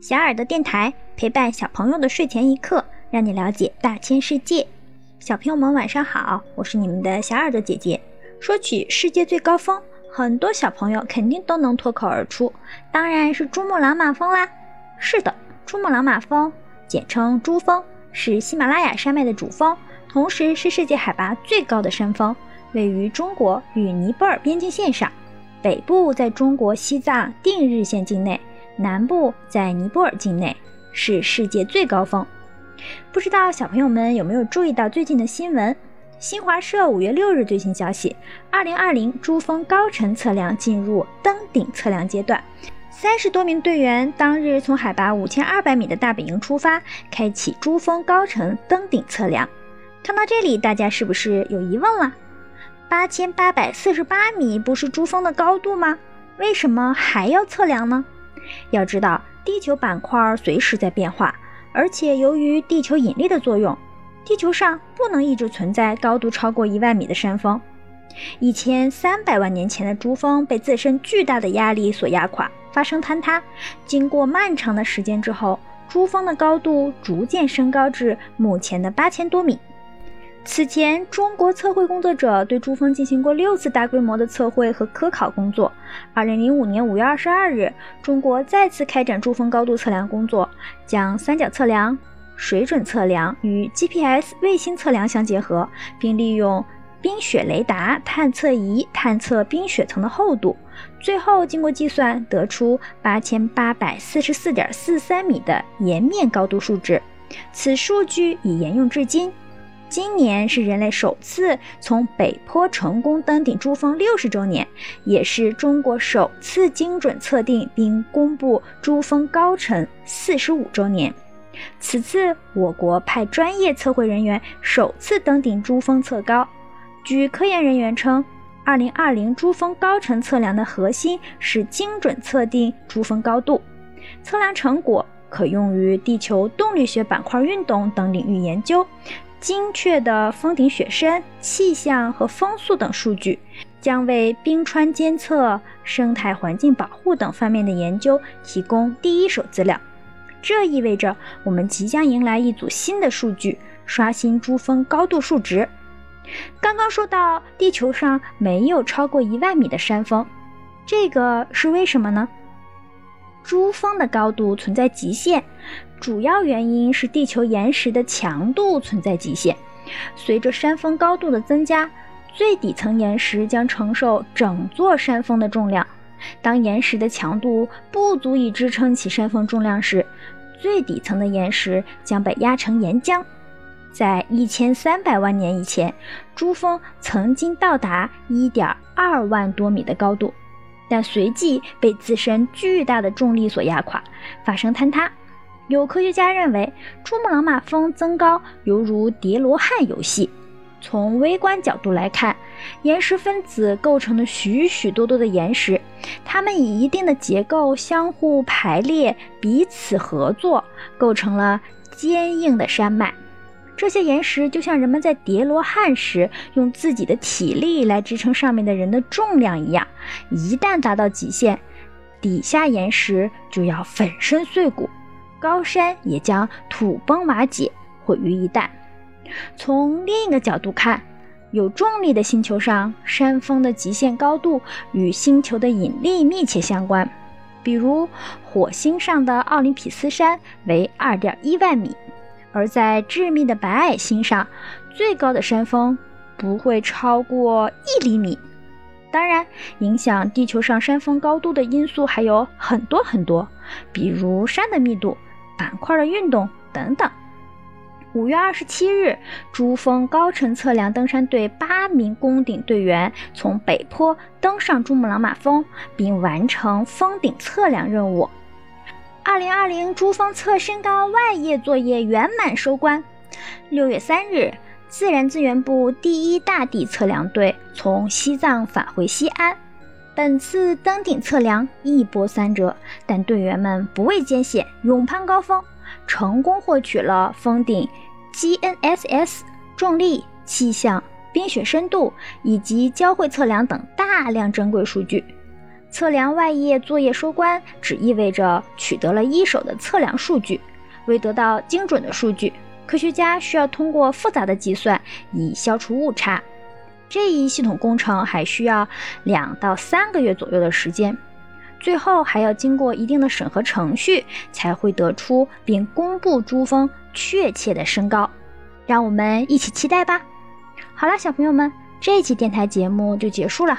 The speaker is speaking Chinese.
小耳朵电台陪伴小朋友的睡前一刻，让你了解大千世界。小朋友们晚上好，我是你们的小耳朵姐姐。说起世界最高峰，很多小朋友肯定都能脱口而出，当然是珠穆朗玛峰啦。是的，珠穆朗玛峰，简称珠峰，是喜马拉雅山脉的主峰，同时是世界海拔最高的山峰，位于中国与尼泊尔边境线上，北部在中国西藏定日县境内。南部在尼泊尔境内是世界最高峰，不知道小朋友们有没有注意到最近的新闻？新华社五月六日最新消息：二零二零珠峰高程测量进入登顶测量阶段，三十多名队员当日从海拔五千二百米的大本营出发，开启珠峰高程登顶测量。看到这里，大家是不是有疑问了？八千八百四十八米不是珠峰的高度吗？为什么还要测量呢？要知道，地球板块随时在变化，而且由于地球引力的作用，地球上不能一直存在高度超过一万米的山峰。一千三百万年前的珠峰被自身巨大的压力所压垮，发生坍塌。经过漫长的时间之后，珠峰的高度逐渐升高至目前的八千多米。此前，中国测绘工作者对珠峰进行过六次大规模的测绘和科考工作。二零零五年五月二十二日，中国再次开展珠峰高度测量工作，将三角测量、水准测量与 GPS 卫星测量相结合，并利用冰雪雷达探测仪探测冰雪层的厚度，最后经过计算得出八千八百四十四点四三米的岩面高度数值。此数据已沿用至今。今年是人类首次从北坡成功登顶珠峰六十周年，也是中国首次精准测定并公布珠峰高程四十五周年。此次我国派专业测绘人员首次登顶珠峰测高。据科研人员称，二零二零珠峰高程测量的核心是精准测定珠峰高度，测量成果可用于地球动力学板块运动等领域研究。精确的峰顶雪深、气象和风速等数据，将为冰川监测、生态环境保护等方面的研究提供第一手资料。这意味着我们即将迎来一组新的数据，刷新珠峰高度数值。刚刚说到地球上没有超过一万米的山峰，这个是为什么呢？珠峰的高度存在极限。主要原因是地球岩石的强度存在极限，随着山峰高度的增加，最底层岩石将承受整座山峰的重量。当岩石的强度不足以支撑起山峰重量时，最底层的岩石将被压成岩浆。在一千三百万年以前，珠峰曾经到达一点二万多米的高度，但随即被自身巨大的重力所压垮，发生坍塌。有科学家认为，珠穆朗玛峰增高犹如叠罗汉游戏。从微观角度来看，岩石分子构成了许许多多的岩石，它们以一定的结构相互排列，彼此合作，构成了坚硬的山脉。这些岩石就像人们在叠罗汉时用自己的体力来支撑上面的人的重量一样，一旦达到极限，底下岩石就要粉身碎骨。高山也将土崩瓦解，毁于一旦。从另一个角度看，有重力的星球上，山峰的极限高度与星球的引力密切相关。比如，火星上的奥林匹斯山为二点一万米，而在致密的白矮星上，最高的山峰不会超过一厘米。当然，影响地球上山峰高度的因素还有很多很多，比如山的密度。板块的运动等等。五月二十七日，珠峰高程测量登山队八名攻顶队员从北坡登上珠穆朗玛峰，并完成峰顶测量任务。二零二零珠峰测身高外叶作业圆满收官。六月三日，自然资源部第一大地测量队从西藏返回西安。本次登顶测量一波三折，但队员们不畏艰险，勇攀高峰，成功获取了峰顶 GNSS 重力、气象、冰雪深度以及交汇测量等大量珍贵数据。测量外页作业收官，只意味着取得了一手的测量数据。为得到精准的数据，科学家需要通过复杂的计算以消除误差。这一系统工程还需要两到三个月左右的时间，最后还要经过一定的审核程序，才会得出并公布珠峰确切的身高。让我们一起期待吧。好了，小朋友们，这期电台节目就结束了。